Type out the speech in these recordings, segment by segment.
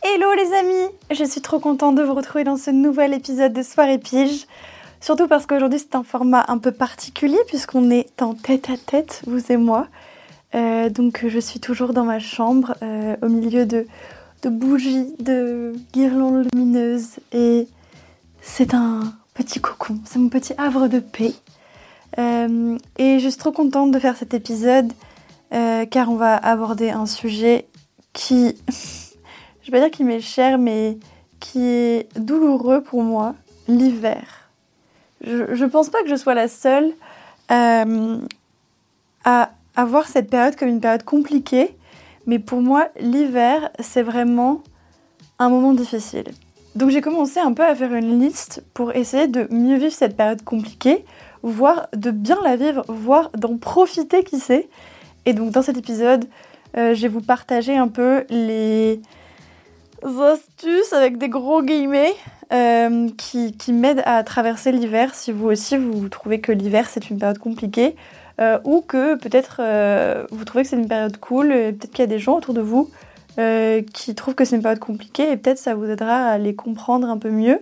Hello les amis, je suis trop contente de vous retrouver dans ce nouvel épisode de Soirée Pige. Surtout parce qu'aujourd'hui c'est un format un peu particulier puisqu'on est en tête à tête, vous et moi. Euh, donc je suis toujours dans ma chambre euh, au milieu de, bougies, de guirlandes lumineuses et c'est un petit cocon, c'est mon petit havre de paix. Euh, et je suis trop contente de faire cet épisode car on va aborder un sujet qui, je vais pas dire qu'il m'est cher, mais qui est douloureux pour moi, l'hiver. Je, je pense pas que je sois la seule euh, à, à voir cette période comme une période compliquée, mais pour moi, l'hiver, c'est vraiment un moment difficile. Donc j'ai commencé un peu à faire une liste pour essayer de mieux vivre cette période compliquée, voire de bien la vivre, voire d'en profiter, qui sait. Et donc dans cet épisode, euh, je vais vous partager un peu les astuces avec des gros guillemets euh, qui, qui m'aident à traverser l'hiver si vous aussi vous trouvez que l'hiver c'est une période compliquée euh, ou que peut-être euh, vous trouvez que c'est une période cool, et peut-être qu'il y a des gens autour de vous qui trouvent que c'est une période compliquée et peut-être ça vous aidera à les comprendre un peu mieux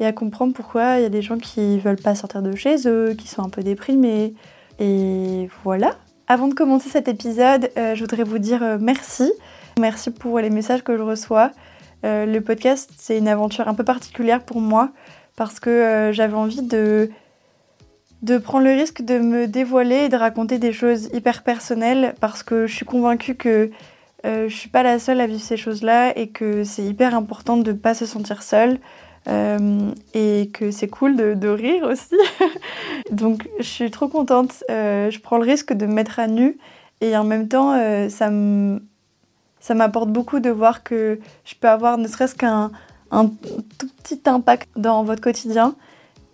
et à comprendre pourquoi il y a des gens qui veulent pas sortir de chez eux, qui sont un peu déprimés. Et voilà. Avant de commencer cet épisode, je voudrais vous dire merci. Merci pour les messages que je reçois. Euh, le podcast, c'est une aventure un peu particulière pour moi parce que euh, j'avais envie de de prendre le risque de me dévoiler et de raconter des choses hyper personnelles parce que je suis convaincue que euh, je suis pas la seule à vivre ces choses-là et que c'est hyper important de pas se sentir seule euh, et que c'est cool de, de rire aussi. Donc je suis trop contente. Je prends le risque de me mettre à nu et en même temps ça me ça m'apporte beaucoup de voir que je peux avoir ne serait-ce qu'un un tout petit impact dans votre quotidien.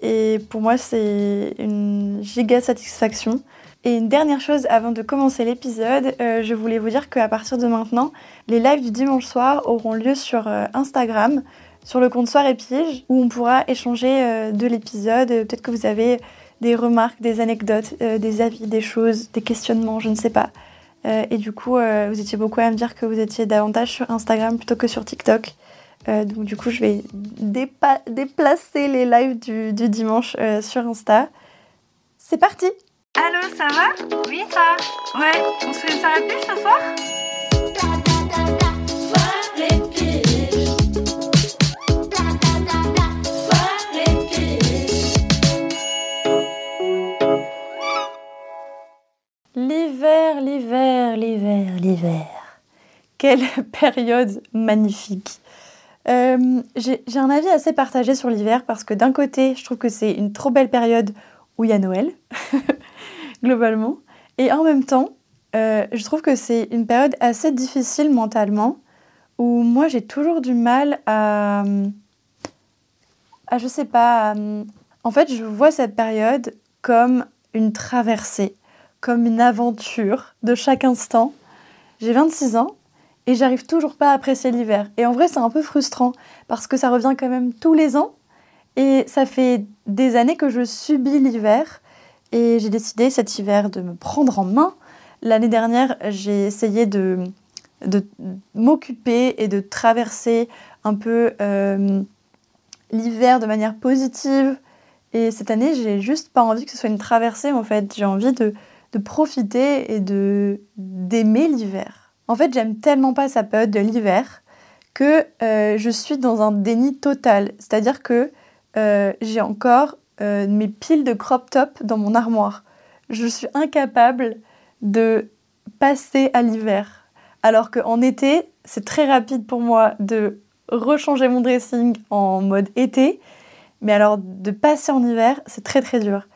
Et pour moi, c'est une giga satisfaction. Et une dernière chose avant de commencer l'épisode, euh, je voulais vous dire qu'à partir de maintenant, les lives du dimanche soir auront lieu sur euh, Instagram, sur le compte Soirée Pige, où on pourra échanger euh, de l'épisode. Peut-être que vous avez des remarques, des anecdotes, des avis, des choses, des questionnements, je ne sais pas. Euh, et du coup, euh, vous étiez beaucoup à me dire que vous étiez davantage sur Instagram plutôt que sur TikTok. Euh, donc du coup, je vais déplacer les lives du, dimanche sur Insta. C'est parti Allô, ça va? Oui, toi Ouais, on se fait une soirée plus ce soir? Quelle période magnifique. Euh, J'ai un avis assez partagé sur l'hiver parce que d'un côté, je trouve que c'est une trop belle période où il y a Noël, globalement. Et en même temps, euh, je trouve que c'est une période assez difficile mentalement où moi j'ai toujours du mal à, à je sais pas, en fait je vois cette période comme une traversée, comme une aventure de chaque instant. J'ai 26 ans et j'arrive toujours pas à apprécier l'hiver. Et en vrai, c'est un peu frustrant parce que ça revient quand même tous les ans et ça fait des années que je subis l'hiver et j'ai décidé cet hiver de me prendre en main. L'année dernière, j'ai essayé de, de m'occuper et de traverser un peu euh, l'hiver de manière positive. Et cette année, j'ai juste pas envie que ce soit une traversée en fait. J'ai envie de, de profiter et d'aimer l'hiver. En fait, j'aime tellement pas sa période de l'hiver que euh, je suis dans un déni total. C'est-à-dire que euh, j'ai encore euh, mes piles de crop top dans mon armoire. Je suis incapable de passer à l'hiver. Alors qu'en été, c'est très rapide pour moi de rechanger mon dressing en mode été. Mais alors, de passer en hiver, c'est très très dur.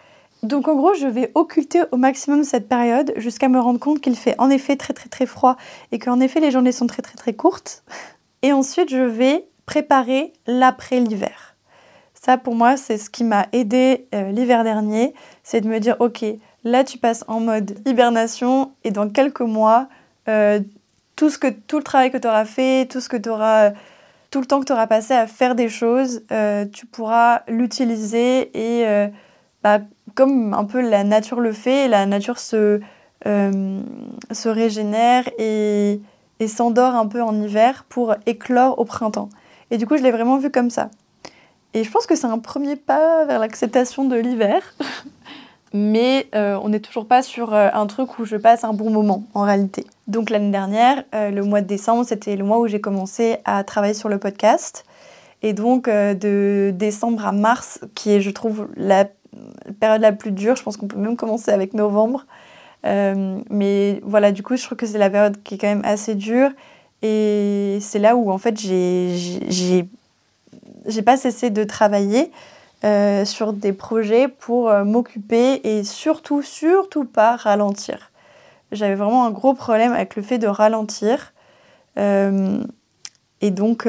Donc en gros, je vais occulter au maximum cette période jusqu'à me rendre compte qu'il fait en effet très très très froid et qu'en effet les journées sont très très très courtes. Et ensuite, je vais préparer l'après l'hiver. Ça pour moi, c'est ce qui m'a aidé euh, l'hiver dernier, c'est de me dire ok, là tu passes en mode hibernation et dans quelques mois, euh, tout, ce que, tout le travail que tu auras fait, tout ce que tout le temps que tu auras passé à faire des choses, euh, tu pourras l'utiliser et bah, comme un peu la nature le fait, la nature se, euh, régénère et, et s'endort un peu en hiver pour éclore au printemps. Et du coup, je l'ai vraiment vu comme ça. Et je pense que c'est un premier pas vers l'acceptation de l'hiver. Mais euh, on n'est toujours pas sur euh, un truc où je passe un bon moment en réalité. Donc l'année dernière, le mois de décembre, c'était le mois où j'ai commencé à travailler sur le podcast. Et donc de décembre à mars, qui est je trouve la période la plus dure. Je pense qu'on peut même commencer avec novembre. Euh, mais voilà, du coup, je trouve que c'est la période qui est quand même assez dure. Et c'est là où, en fait, j'ai pas cessé de travailler euh, sur des projets pour euh, m'occuper et surtout, surtout pas ralentir. J'avais vraiment un gros problème avec le fait de ralentir. et donc,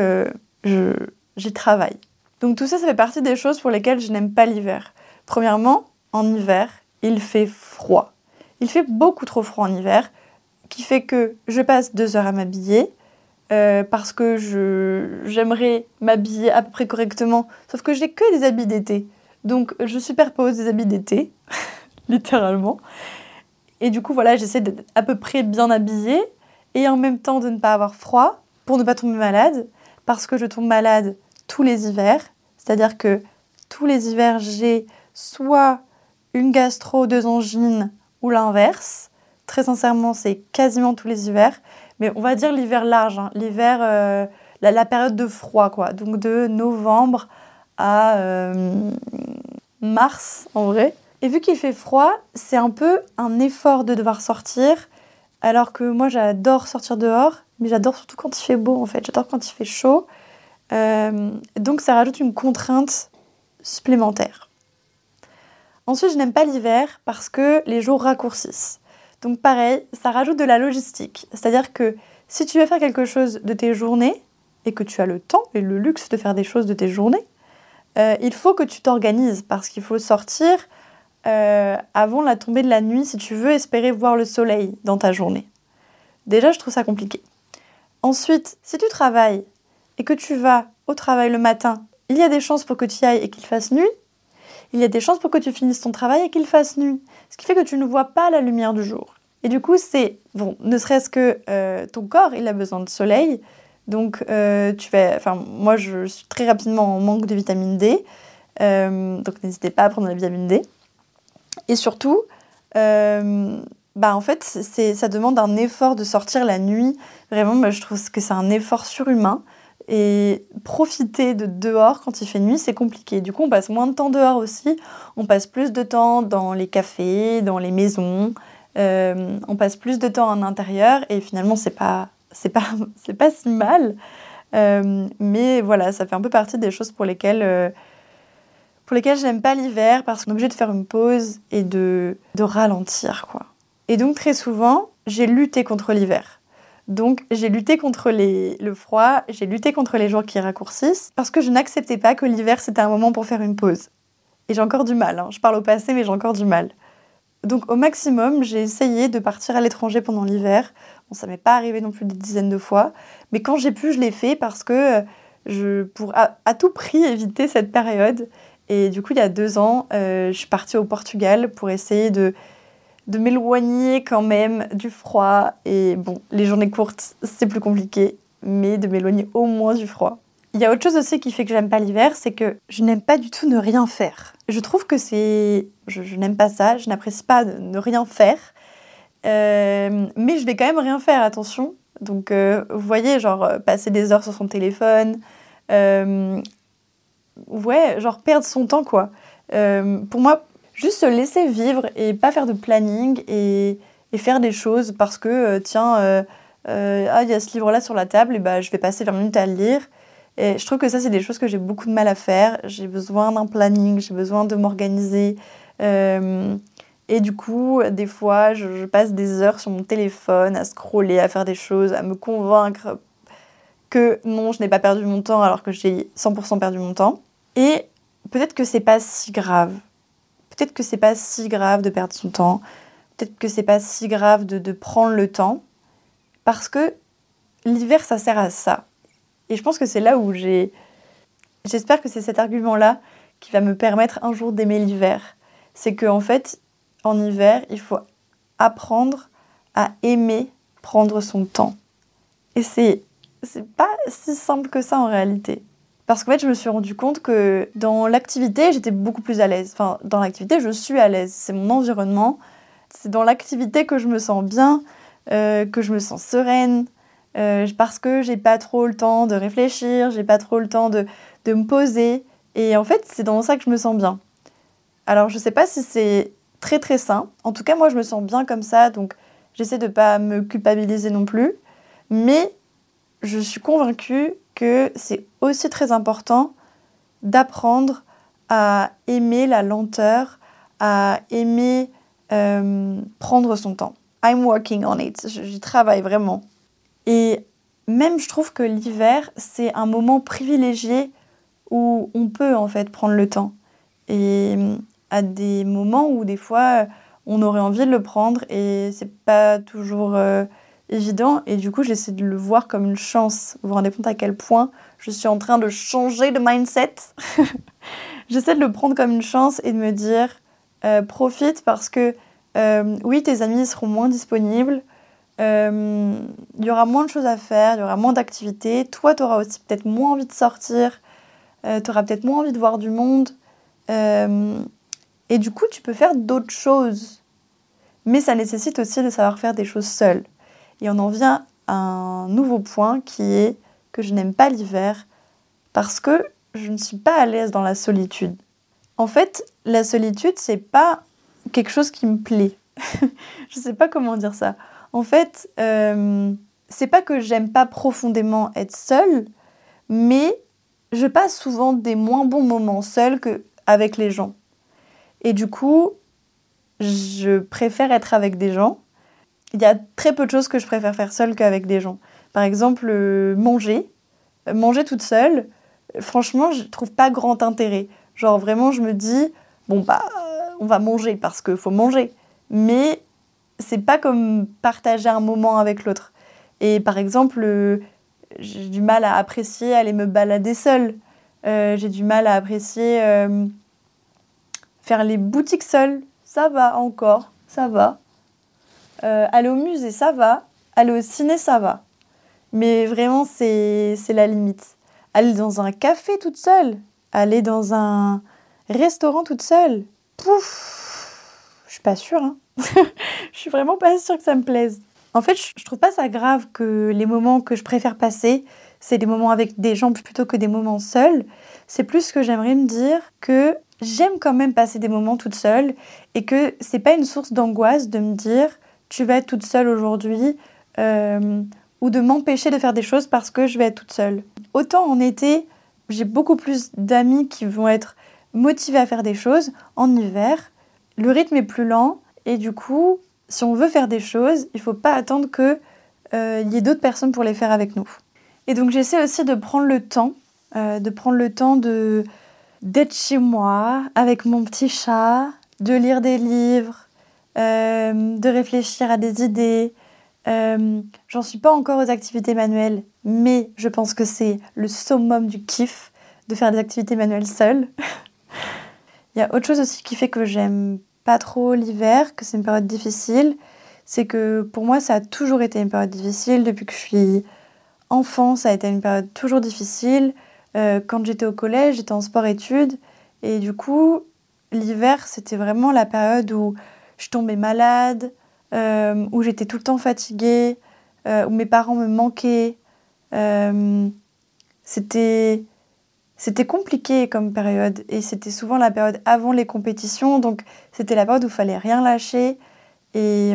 j'y travaille. Donc tout ça, ça fait partie des choses pour lesquelles je n'aime pas l'hiver. Premièrement, en hiver, il fait froid. Il fait beaucoup trop froid en hiver, qui fait que je passe deux heures à m'habiller, euh, parce que j'aimerais m'habiller à peu près correctement, sauf que j'ai que des habits d'été. Donc je superpose des habits d'été, littéralement. Et du coup, voilà, j'essaie d'être à peu près bien habillée et en même temps de ne pas avoir froid pour ne pas tomber malade, parce que je tombe malade tous les hivers. C'est-à-dire que tous les hivers, j'ai soit une gastro, deux angines ou l'inverse. Très sincèrement, c'est quasiment tous les hivers. Mais on va dire l'hiver large, hein. l'hiver, euh, la, période de froid, quoi. Donc de novembre à euh, mars, en vrai. Et vu qu'il fait froid, c'est un peu un effort de devoir sortir. Alors que moi, j'adore sortir dehors, mais j'adore surtout quand il fait beau, en fait. J'adore quand il fait chaud. Euh, donc ça rajoute une contrainte supplémentaire. Ensuite, je n'aime pas l'hiver parce que les jours raccourcissent. Donc pareil, ça rajoute de la logistique. C'est-à-dire que si tu veux faire quelque chose de tes journées et que tu as le temps et le luxe de faire des choses de tes journées, euh, il faut que tu t'organises parce qu'il faut sortir euh, avant la tombée de la nuit si tu veux espérer voir le soleil dans ta journée. Déjà, je trouve ça compliqué. Ensuite, si tu travailles et que tu vas au travail le matin, il y a des chances pour que tu y ailles et qu'il fasse nuit il y a des chances pour que tu finisses ton travail et qu'il fasse nuit. Ce qui fait que tu ne vois pas la lumière du jour. Et du coup, c'est, bon, ne serait-ce que euh, ton corps, il a besoin de soleil. Donc, euh, tu fais, enfin, moi, je suis très rapidement en manque de vitamine D. Euh, donc, n'hésitez pas à prendre la vitamine D. Et surtout, bah, en fait, ça demande un effort de sortir la nuit. Vraiment, moi, je trouve que c'est un effort surhumain. Et profiter de dehors quand il fait nuit, c'est compliqué. Du coup, on passe moins de temps dehors aussi. On passe plus de temps dans les cafés, dans les maisons. Euh, on passe plus de temps en intérieur et finalement, c'est pas, c'est pas, c'est pas si mal. Euh, mais voilà, ça fait un peu partie des choses pour lesquelles, euh, pour lesquelles j'aime pas l'hiver parce qu'on est obligé de faire une pause et de, de ralentir, quoi. Et donc, très souvent, j'ai lutté contre l'hiver. Donc j'ai lutté contre le froid, j'ai lutté contre les jours qui raccourcissent, parce que je n'acceptais pas que l'hiver c'était un moment pour faire une pause. Et j'ai encore du mal, hein. je parle au passé mais j'ai encore du mal. Donc au maximum, j'ai essayé de partir à l'étranger pendant l'hiver, ça m'est pas arrivé non plus des dizaines de fois, mais quand j'ai pu, je l'ai fait parce que je pour à, tout prix éviter cette période. Et du coup, il y a deux ans, je suis partie au Portugal pour essayer de de m'éloigner quand même du froid. Et bon, les journées courtes, c'est plus compliqué, mais de m'éloigner au moins du froid. Il y a autre chose aussi qui fait que j'aime pas l'hiver, c'est que je n'aime pas du tout ne rien faire. Je trouve que c'est... Je, n'aime pas ça, je n'apprécie pas de ne rien faire. Euh, mais je vais quand même rien faire, attention. Donc, euh, vous voyez, genre, euh, passer des heures sur son téléphone. ouais, genre, perdre son temps, quoi. pour moi, juste se laisser vivre et pas faire de planning et, faire des choses parce que, tiens, ah, il y a ce livre-là sur la table, et bah, je vais passer 20 minutes à le lire. Et je trouve que ça, c'est des choses que j'ai beaucoup de mal à faire. J'ai besoin d'un planning, j'ai besoin de m'organiser. Euh, et du coup, des fois, je, passe des heures sur mon téléphone à scroller, à faire des choses, à me convaincre que non, je n'ai pas perdu mon temps alors que j'ai 100% perdu mon temps. Et peut-être que c'est pas si grave. Peut-être que c'est pas si grave de perdre son temps. Peut-être que c'est pas si grave de, prendre le temps. Parce que l'hiver, ça sert à ça et je pense que c'est là où j'ai. J'espère que c'est cet argument-là qui va me permettre un jour d'aimer l'hiver. C'est qu'en en fait, en hiver, il faut apprendre à aimer prendre son temps. Et c'est c'est pas si simple que ça en réalité. Parce qu'en fait, je me suis rendu compte que dans l'activité, j'étais beaucoup plus à l'aise. Enfin, dans l'activité, je suis à l'aise. C'est mon environnement. C'est dans l'activité que je me sens bien, euh, que je me sens sereine, euh, parce que j'ai pas trop le temps de réfléchir, j'ai pas trop le temps de, de me poser. Et en fait, c'est dans ça que je me sens bien. Alors, je sais pas si c'est très très sain. En tout cas, moi, je me sens bien comme ça, donc j'essaie de pas me culpabiliser non plus. Mais je suis convaincue que c'est aussi très important d'apprendre à aimer la lenteur, à aimer euh, prendre son temps. I'm working on it. J'y travaille vraiment. Et même, je trouve que l'hiver, c'est un moment privilégié où on peut en fait prendre le temps. Et à des moments où des fois, on aurait envie de le prendre et c'est pas toujours euh, évident. Et du coup, j'essaie de le voir comme une chance. Vous vous rendez compte à quel point je suis en train de changer de mindset J'essaie de le prendre comme une chance et de me dire euh, profite parce que euh, oui, tes amis seront moins disponibles. Euh, il y aura moins de choses à faire, il y aura moins d'activités. Toi, tu auras aussi peut-être moins envie de sortir, tu auras peut-être moins envie de voir du monde. Et du coup, tu peux faire d'autres choses. Mais ça nécessite aussi de savoir faire des choses seul. Et on en vient à un nouveau point qui est que je n'aime pas l'hiver parce que je ne suis pas à l'aise dans la solitude. En fait, la solitude, c'est pas quelque chose qui me plaît. je sais pas comment dire ça. En fait, euh, c'est pas que j'aime pas profondément être seule, mais je passe souvent des moins bons moments seule qu'avec les gens. Et du coup, je préfère être avec des gens. Il y a très peu de choses que je préfère faire seule qu'avec des gens. Par exemple, euh, manger. Manger toute seule, franchement, je trouve pas grand intérêt. Genre vraiment, je me dis, bon bah, on va manger parce qu'il faut manger. Mais c'est pas comme partager un moment avec l'autre. Et par exemple, euh, j'ai du mal à apprécier aller me balader seule. Euh, j'ai du mal à apprécier euh, faire les boutiques seule. Ça va encore, ça va. Aller au musée, ça va. Aller au ciné, ça va. Mais vraiment, c'est la limite. Aller dans un café toute seule, aller dans un restaurant toute seule, pouf, je suis pas sûre. Hein. je suis vraiment pas sûre que ça me plaise. En fait, je trouve pas ça grave que les moments que je préfère passer, c'est des moments avec des gens plutôt que des moments seuls. C'est plus que j'aimerais me dire que j'aime quand même passer des moments toute seule et que c'est pas une source d'angoisse de me dire tu vas être toute seule aujourd'hui euh, ou de m'empêcher de faire des choses parce que je vais être toute seule. Autant en été, j'ai beaucoup plus d'amis qui vont être motivés à faire des choses. En hiver, le rythme est plus lent et du coup, si on veut faire des choses, il ne faut pas attendre qu'il euh, y ait d'autres personnes pour les faire avec nous. Et donc j'essaie aussi de prendre le temps, euh, de prendre le temps de d'être chez moi avec mon petit chat, de lire des livres, de réfléchir à des idées, Euh, J'en suis pas encore aux activités manuelles, mais je pense que c'est le summum du kiff de faire des activités manuelles seule. Il y a autre chose aussi qui fait que j'aime pas trop l'hiver, que c'est une période difficile. C'est que pour moi, ça a toujours été une période difficile. Depuis que je suis enfant, ça a été une période toujours difficile. Euh, quand j'étais au collège, j'étais en sport-études. Et du coup, l'hiver, c'était vraiment la période où je tombais malade, euh, où j'étais tout le temps fatiguée, euh, où mes parents me manquaient. c'était c'était compliqué comme période et c'était souvent la période avant les compétitions, donc c'était la période où il fallait rien lâcher. Et,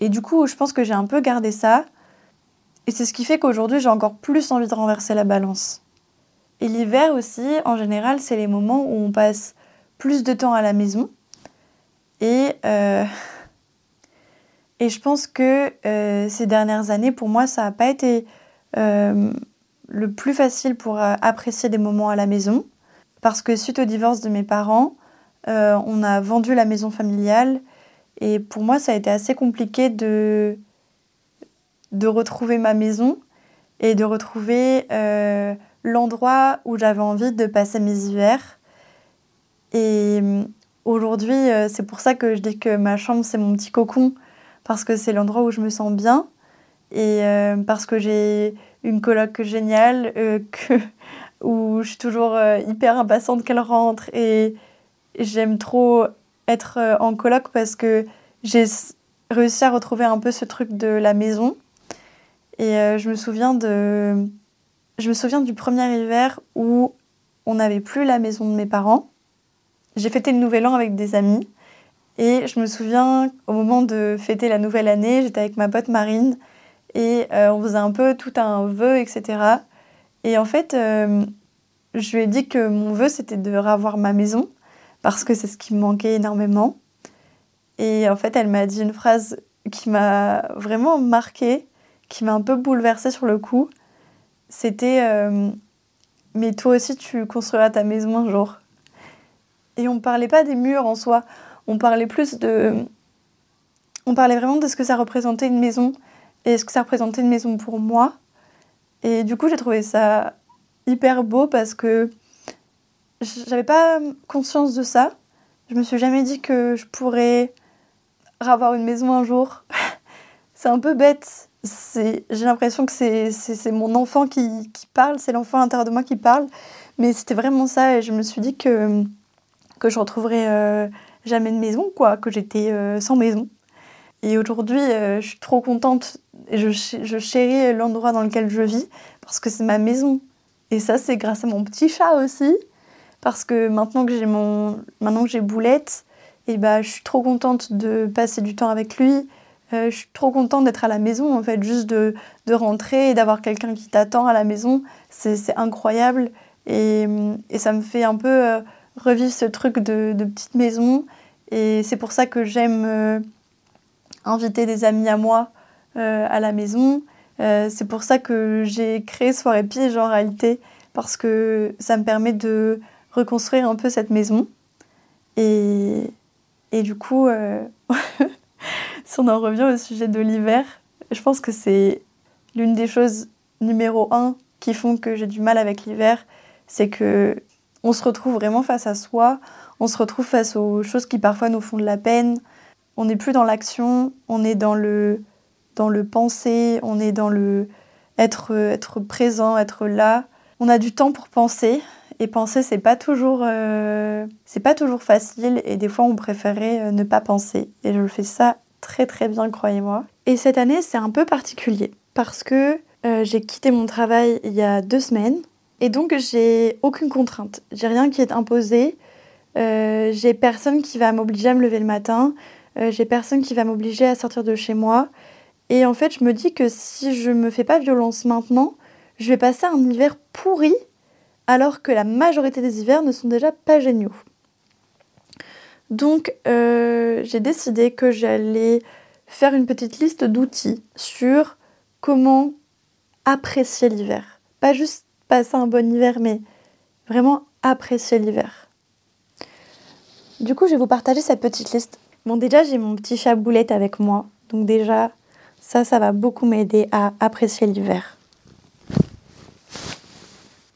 et du coup, je pense que j'ai un peu gardé ça. Et c'est ce qui fait qu'aujourd'hui, j'ai encore plus envie de renverser la balance. Et l'hiver aussi, en général, c'est les moments où on passe plus de temps à la maison. Et, euh, et je pense que euh, ces dernières années, pour moi, ça n'a pas été euh, le plus facile pour apprécier des moments à la maison. Parce que suite au divorce de mes parents, on a vendu la maison familiale. Et pour moi, ça a été assez compliqué de, de retrouver ma maison et de retrouver l'endroit où j'avais envie de passer mes hivers. Et aujourd'hui, c'est pour ça que je dis que ma chambre, c'est mon petit cocon, parce que c'est l'endroit où je me sens bien et parce que j'ai une coloc géniale, euh, où je suis toujours euh, hyper impatiente qu'elle rentre et j'aime trop être euh, en coloc parce que j'ai réussi à retrouver un peu ce truc de la maison. Et je me souviens de je me souviens du premier hiver où on n'avait plus la maison de mes parents. J'ai fêté le nouvel an avec des amis et je me souviens au moment de fêter la nouvelle année, j'étais avec ma pote Marine et euh, on faisait un peu tout un vœu, etc. Et en fait, euh, je lui ai dit que mon vœu, c'était de revoir ma maison, parce que c'est ce qui me manquait énormément. Et en fait, elle m'a dit une phrase qui m'a vraiment marquée, qui m'a un peu bouleversée sur le coup. C'était euh, Mais toi aussi, tu construiras ta maison un jour. Et on ne parlait pas des murs en soi, on parlait plus de. On parlait vraiment de ce que ça représentait une maison, et ce que ça représentait une maison pour moi. Et du coup, j'ai trouvé ça hyper beau parce que j'avais pas conscience de ça. Je me suis jamais dit que je pourrais avoir une maison un jour. c'est un peu bête. J'ai l'impression que c'est mon enfant qui, qui parle, c'est l'enfant à l'intérieur de moi qui parle. Mais c'était vraiment ça et je me suis dit que, que je retrouverais euh, jamais de maison, quoi, que j'étais euh, sans maison. Et aujourd'hui, euh, je suis trop contente et je, je chéris l'endroit dans lequel je vis parce que c'est ma maison. Et ça, c'est grâce à mon petit chat aussi. Parce que maintenant que j'ai mon, maintenant que j'ai Boulette, et eh bah, je suis trop contente de passer du temps avec lui. Je suis trop contente d'être à la maison, en fait, juste de, de rentrer et d'avoir quelqu'un qui t'attend à la maison. C'est incroyable. Et, et, ça me fait un peu revivre ce truc de, petite maison. Et c'est pour ça que j'aime euh, inviter des amis à moi euh, à la maison. Euh, c'est pour ça que j'ai créé Soirée Pige en réalité, parce que ça me permet de reconstruire un peu cette maison. Et, et du coup, si on en revient au sujet de l'hiver, je pense que c'est l'une des choses numéro un qui font que j'ai du mal avec l'hiver, c'est que on se retrouve vraiment face à soi, on se retrouve face aux choses qui parfois nous font de la peine, on n'est plus dans l'action, on est dans le, dans le penser, on est dans le être, être présent, être là. On a du temps pour penser et penser c'est pas toujours euh, c'est pas toujours facile et des fois on préférait euh, ne pas penser et je fais ça très très bien croyez-moi. Et cette année c'est un peu particulier parce que euh, j'ai quitté mon travail il y a deux semaines et donc j'ai aucune contrainte, j'ai rien qui est imposé, j'ai personne qui va m'obliger à me lever le matin, euh, j'ai personne qui va m'obliger à sortir de chez moi. Et en fait, je me dis que si je me fais pas violence maintenant, je vais passer un hiver pourri, alors que la majorité des hivers ne sont déjà pas géniaux. Donc, euh, j'ai décidé que j'allais faire une petite liste d'outils sur comment apprécier l'hiver. Pas juste passer un bon hiver, mais vraiment apprécier l'hiver. Du coup, je vais vous partager cette petite liste Bon, déjà, j'ai mon petit chat boulette avec moi. Donc, déjà, Ça, ça va beaucoup m'aider à apprécier l'hiver.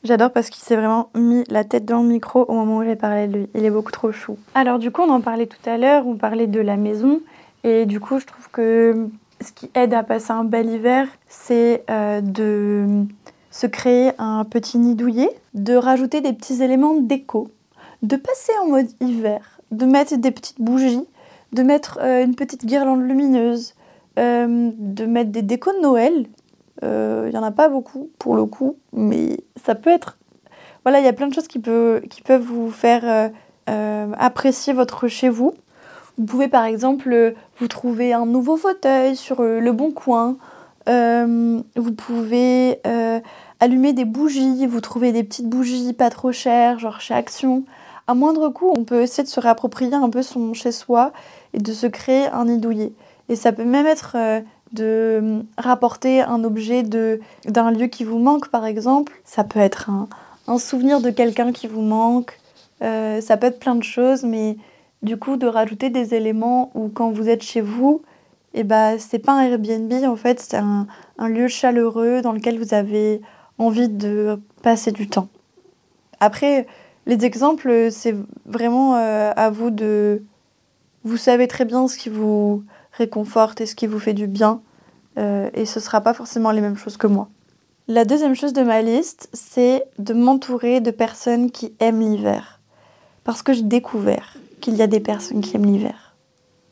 J'adore parce qu'il s'est vraiment mis la tête dans le micro au moment où j'ai parlé de lui. Il est beaucoup trop chou. Alors du coup, on en parlait tout à l'heure, on parlait de la maison. Et du coup, je trouve que ce qui aide à passer un bel hiver, c'est euh, de se créer un petit nid douillet, de rajouter des petits éléments déco, de passer en mode hiver, de mettre des petites bougies, de mettre euh, une petite guirlande lumineuse, euh, de mettre des décos de Noël. Il n'y en a pas beaucoup pour le coup, mais ça peut être... Voilà, il y a plein de choses qui, qui peuvent vous faire apprécier votre chez vous. Vous pouvez par exemple vous trouver un nouveau fauteuil sur euh, le bon coin. Euh, vous pouvez euh, allumer des bougies, vous trouvez des petites bougies pas trop chères, genre chez Action. À moindre coût, on peut essayer de se réapproprier un peu son chez soi et de se créer un nid douillet. Et ça peut même être de rapporter un objet d'un lieu qui vous manque, par exemple. Ça peut être un, un souvenir de quelqu'un qui vous manque. ça peut être plein de choses, mais du coup de rajouter des éléments où quand vous êtes chez vous, et eh ben, c'est pas un Airbnb en fait, c'est un, lieu chaleureux dans lequel vous avez envie de passer du temps. Après, les exemples, c'est vraiment euh, à vous de... Vous savez très bien ce qui vous réconforte et ce qui vous fait du bien, euh, et ce sera pas forcément les mêmes choses que moi. La deuxième chose de ma liste, c'est de m'entourer de personnes qui aiment l'hiver. Parce que j'ai découvert qu'il y a des personnes qui aiment l'hiver.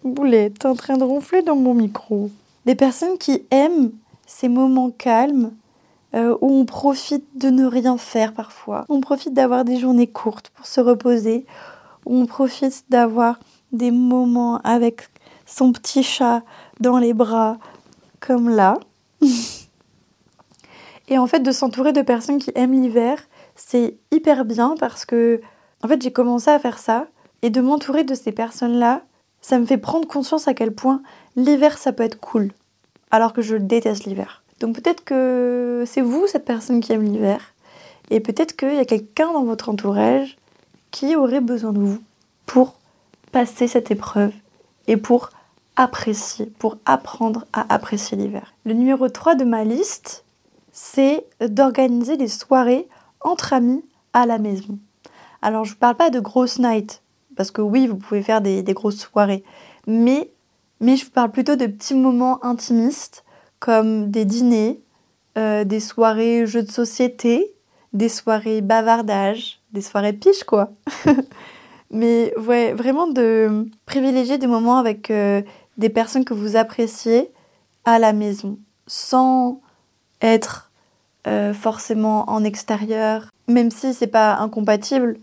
Boulet, t'es en train de ronfler dans mon micro. Des personnes qui aiment ces moments calmes euh, où on profite de ne rien faire parfois. On profite d'avoir des journées courtes pour se reposer. On profite d'avoir des moments avec son petit chat dans les bras, comme là. Et en fait, de s'entourer de personnes qui aiment l'hiver, c'est hyper bien parce que, en fait, j'ai commencé à faire ça et de m'entourer de ces personnes-là, ça me fait prendre conscience à quel point l'hiver, ça peut être cool. Alors que je déteste l'hiver. Donc peut-être que c'est vous, cette personne qui aime l'hiver. Et peut-être qu'il y a quelqu'un dans votre entourage qui aurait besoin de vous pour passer cette épreuve et pour apprécier, pour apprendre à apprécier l'hiver. Le numéro 3 de ma liste, c'est d'organiser des soirées entre amis à la maison. Alors je ne parle pas de grosses nights, parce que oui, vous pouvez faire des, grosses soirées. Mais, mais je vous parle plutôt de petits moments intimistes, comme des dîners, euh, des soirées jeux de société, des soirées bavardage, des soirées piche, quoi. mais ouais, vraiment de privilégier des moments avec euh, des personnes que vous appréciez à la maison, sans être euh, forcément en extérieur, même si c'est pas incompatible,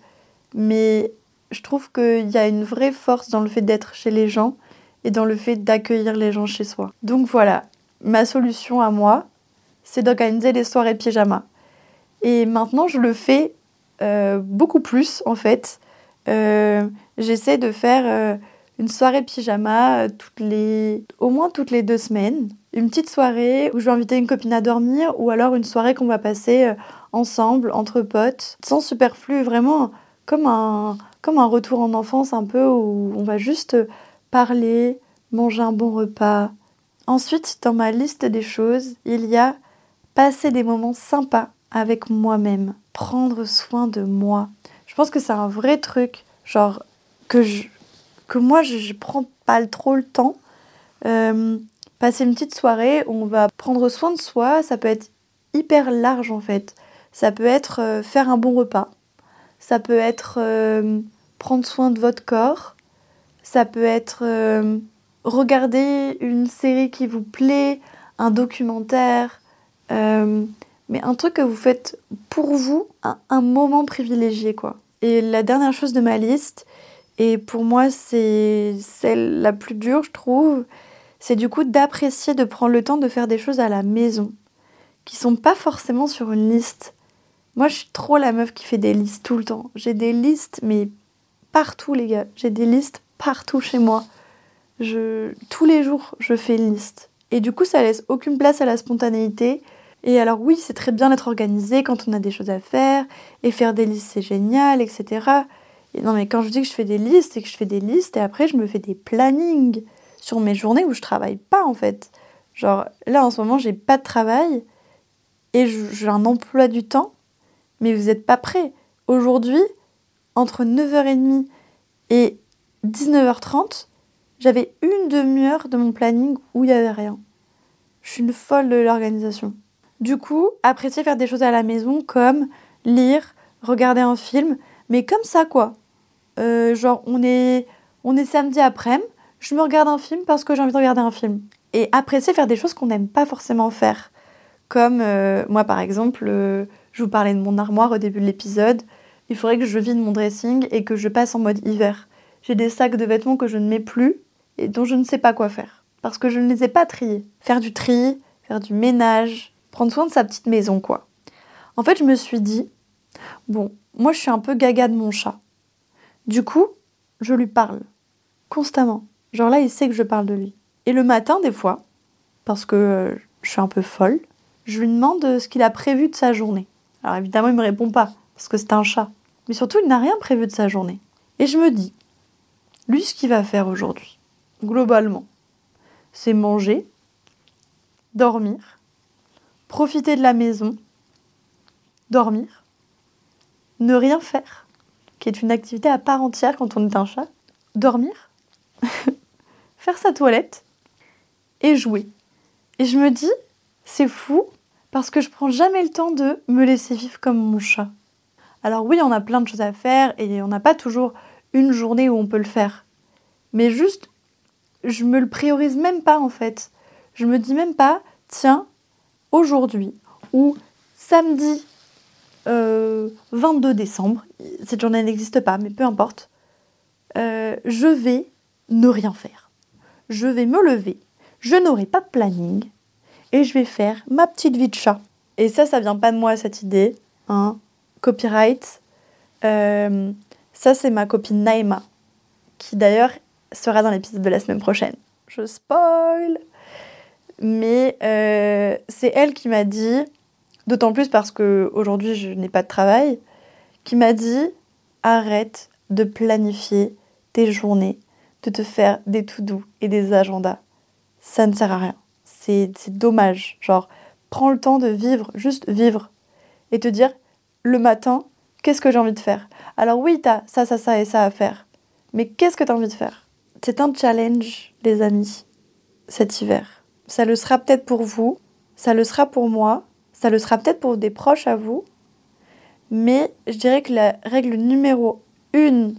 mais je trouve qu'il y a une vraie force dans le fait d'être chez les gens et dans le fait d'accueillir les gens chez soi. Donc voilà, ma solution à moi, c'est d'organiser les soirées pyjama. Et maintenant, je le fais euh, beaucoup plus en fait. Euh, j'essaie de faire euh, une soirée pyjama toutes les, au moins toutes les deux semaines. Une petite soirée où je vais inviter une copine à dormir ou alors une soirée qu'on va passer ensemble, entre potes, sans superflu, vraiment comme un, comme un retour en enfance un peu où on va juste parler, manger un bon repas. Ensuite, dans ma liste des choses, il y a passer des moments sympas avec moi-même, prendre soin de moi. Je pense que c'est un vrai truc, genre que je, que moi je, prends pas trop le temps. Euh, passer une petite soirée on va prendre soin de soi, ça peut être hyper large en fait. Ça peut être euh, faire un bon repas, ça peut être euh, prendre soin de votre corps. Ça peut être euh, regarder une série qui vous plaît, un documentaire, euh, mais un truc que vous faites pour vous, un, un, moment privilégié quoi. Et la dernière chose de ma liste, et pour moi c'est celle la plus dure je trouve, c'est du coup d'apprécier de prendre le temps de faire des choses à la maison, qui sont pas forcément sur une liste. Moi, je suis trop la meuf qui fait des listes tout le temps. J'ai des listes, mais partout, les gars. J'ai des listes partout chez moi. Je, tous les jours, je fais une liste. Et du coup, ça laisse aucune place à la spontanéité. Et alors oui, c'est très bien d'être organisé quand on a des choses à faire. Et faire des listes, c'est génial, etc. Et non, mais quand je dis que je fais des listes, c'est que je fais des listes et après, je me fais des plannings sur mes journées où je travaille pas, en fait. Genre, là, en ce moment, j'ai pas de travail et j'ai un emploi du temps, mais vous n'êtes pas prêts. Aujourd'hui, entre 9h30 et 19h30, j'avais une demi-heure de mon planning où il n'y avait rien. Je suis une folle de l'organisation. Du coup, apprécier faire des choses à la maison comme lire, regarder un film, mais comme ça quoi. Euh, genre, on est, on est samedi après-midi, je me regarde un film parce que j'ai envie de regarder un film. Et apprécier faire des choses qu'on n'aime pas forcément faire. Comme euh, moi par exemple, euh, je vous parlais de mon armoire au début de l'épisode, il faudrait que je vide mon dressing et que je passe en mode hiver. J'ai des sacs de vêtements que je ne mets plus et dont je ne sais pas quoi faire. Parce que je ne les ai pas triés. Faire du tri, faire du ménage, prendre soin de sa petite maison quoi. En fait, je me suis dit, bon, moi je suis un peu gaga de mon chat. Du coup, je lui parle constamment. Genre là, il sait que je parle de lui. Et le matin, des fois, parce que euh, je suis un peu folle, je lui demande ce qu'il a prévu de sa journée. Alors évidemment, il me répond pas, parce que c'est un chat. Mais surtout, il n'a rien prévu de sa journée. Et je me dis, lui, ce qu'il va faire aujourd'hui, globalement, c'est manger, dormir, profiter de la maison, dormir, ne rien faire, qui est une activité à part entière quand on est un chat, dormir, faire sa toilette et jouer. Et je me dis, c'est fou parce que je prends jamais le temps de me laisser vivre comme mon chat. Alors oui, on a plein de choses à faire et on n'a pas toujours une journée où on peut le faire. Mais juste, je me le priorise même pas en fait. Je me dis même pas, tiens, aujourd'hui ou samedi 22 euh, décembre, cette journée n'existe pas, mais peu importe, euh, je vais ne rien faire. Je vais me lever, je n'aurai pas de planning et je vais faire ma petite vie de chat. Et ça, ça vient pas de moi cette idée. Hein. Copyright. Euh, ça, c'est ma copine Naima, qui d'ailleurs sera dans l'épisode de la semaine prochaine. Je spoil Mais c'est elle qui m'a dit D'autant plus parce qu'aujourd'hui, je n'ai pas de travail, qui m'a dit arrête de planifier tes journées, de te faire des tout doux et des agendas. Ça ne sert à rien. C'est dommage. Genre, prends le temps de vivre, juste vivre. Et te dire, le matin, qu'est-ce que j'ai envie de faire? Alors oui, t'as ça, ça, ça et ça à faire. Mais qu'est-ce que t'as envie de faire? C'est un challenge, les amis, cet hiver. Ça le sera peut-être pour vous, ça le sera pour moi, ça le sera peut-être pour des proches à vous, mais je dirais que la règle numéro une,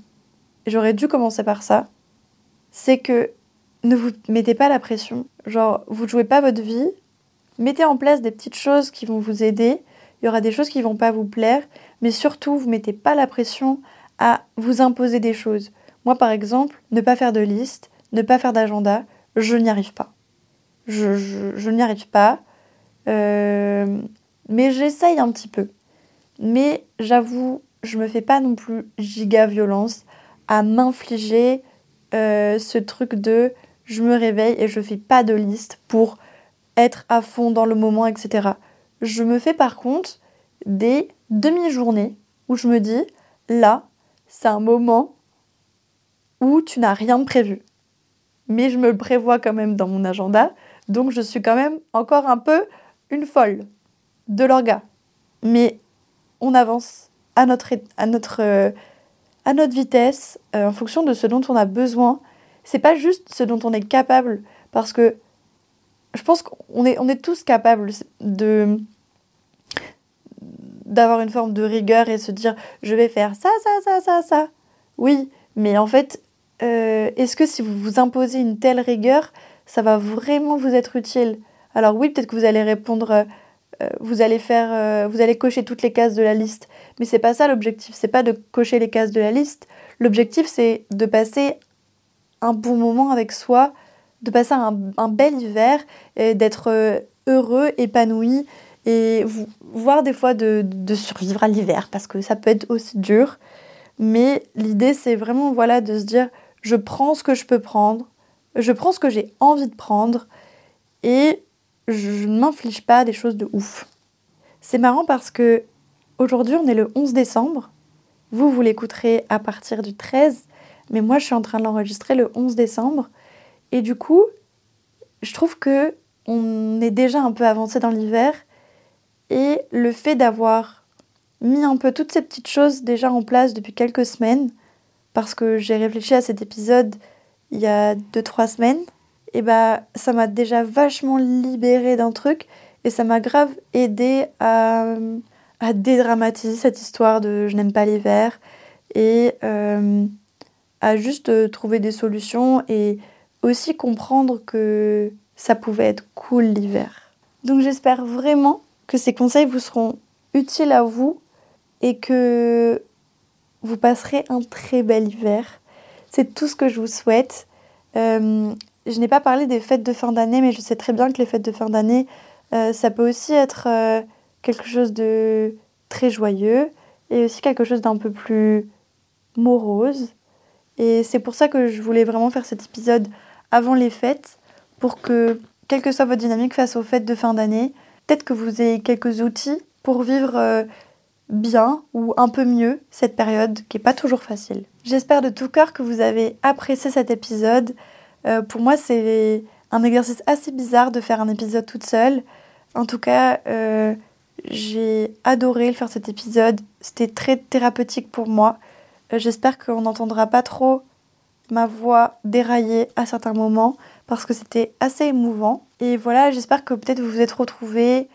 j'aurais dû commencer par ça, c'est que ne vous mettez pas la pression. Genre, vous ne jouez pas votre vie, mettez en place des petites choses qui vont vous aider. Il y aura des choses qui vont pas vous plaire, mais surtout, vous mettez pas la pression à vous imposer des choses. Moi, par exemple, ne pas faire de liste, ne pas faire d'agenda, je n'y arrive pas. Je, je n'y arrive pas. Euh, mais j'essaye un petit peu. Mais j'avoue, je me fais pas non plus giga violence à m'infliger euh, ce truc de je me réveille et je fais pas de liste pour être à fond dans le moment, etc. Je me fais par contre des demi-journées où je me dis là, c'est un moment où tu n'as rien de prévu. Mais je me le prévois quand même dans mon agenda, donc je suis quand même encore un peu une folle de l'orga. Mais on avance à notre, à notre, euh, à notre vitesse, euh, en fonction de ce dont on a besoin. C'est pas juste ce dont on est capable, parce que je pense qu'on est, tous capables de d'avoir une forme de rigueur et se dire je vais faire ça, ça, ça, ça, ça. Oui, mais en fait, euh, est-ce que si vous vous imposez une telle rigueur, ça va vraiment vous être utile? Alors oui, peut-être que vous allez répondre, euh, vous allez faire, euh, vous allez cocher toutes les cases de la liste, mais c'est pas ça l'objectif. C'est pas de cocher les cases de la liste. L'objectif c'est de passer un bon moment avec soi, de passer un, bel hiver, d'être heureux, épanoui et voir des fois de, de survivre à l'hiver parce que ça peut être aussi dur. Mais l'idée c'est vraiment voilà de se dire je prends ce que je peux prendre, je prends ce que j'ai envie de prendre et je ne m'inflige pas des choses de ouf. C'est marrant parce que aujourd'hui on est le 11 décembre. Vous, vous l'écouterez à partir du 13, mais moi je suis en train de l'enregistrer le 11 décembre. Et du coup, je trouve que on est déjà un peu avancé dans l'hiver et le fait d'avoir mis un peu toutes ces petites choses déjà en place depuis quelques semaines, parce que j'ai réfléchi à cet épisode il y a 2-3 semaines, et bah ça m'a déjà vachement libéré d'un truc et ça m'a grave aidé à, à, dédramatiser cette histoire de je n'aime pas l'hiver et euh, à juste trouver des solutions et aussi comprendre que ça pouvait être cool l'hiver. Donc j'espère vraiment que ces conseils vous seront utiles à vous et que vous passerez un très bel hiver. C'est tout ce que je vous souhaite. Euh, je n'ai pas parlé des fêtes de fin d'année, mais je sais très bien que les fêtes de fin d'année, euh, ça peut aussi être euh, quelque chose de très joyeux et aussi quelque chose d'un peu plus morose. Et c'est pour ça que je voulais vraiment faire cet épisode avant les fêtes, pour que, quelle que soit votre dynamique face aux fêtes de fin d'année, peut-être que vous ayez quelques outils pour vivre bien ou un peu mieux cette période qui n'est pas toujours facile. J'espère de tout cœur que vous avez apprécié cet épisode. Euh, pour moi, c'est un exercice assez bizarre de faire un épisode toute seule. En tout cas, euh, j'ai adoré faire cet épisode. C'était très thérapeutique pour moi. Euh, j'espère qu'on n'entendra pas trop ma voix dérailler à certains moments parce que c'était assez émouvant. Et voilà, j'espère que peut-être vous vous êtes retrouvés.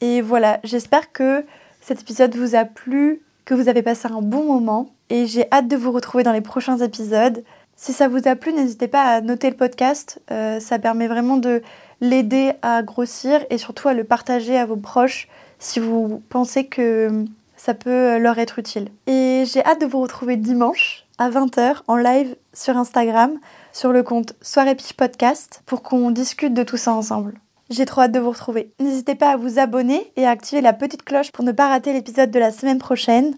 Et voilà, j'espère que cet épisode vous a plu, que vous avez passé un bon moment. Et j'ai hâte de vous retrouver dans les prochains épisodes. Si ça vous a plu, n'hésitez pas à noter le podcast. Euh, ça permet vraiment de l'aider à grossir et surtout à le partager à vos proches si vous pensez que ça peut leur être utile. Et j'ai hâte de vous retrouver dimanche à 20h en live sur Instagram sur le compte Soirée Podcast pour qu'on discute de tout ça ensemble. J'ai trop hâte de vous retrouver. N'hésitez pas à vous abonner et à activer la petite cloche pour ne pas rater l'épisode de la semaine prochaine.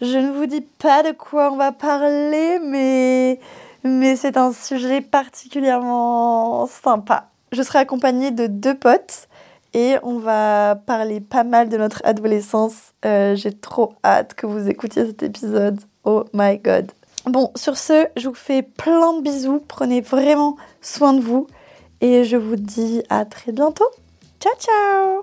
Je ne vous dis pas de quoi on va parler, mais mais c'est un sujet particulièrement sympa. Je serai accompagnée de deux potes et on va parler pas mal de notre adolescence. Euh, j'ai trop hâte que vous écoutiez cet épisode. Oh my god. Bon, sur ce, je vous fais plein de bisous. Prenez vraiment soin de vous et je vous dis à très bientôt. Ciao ciao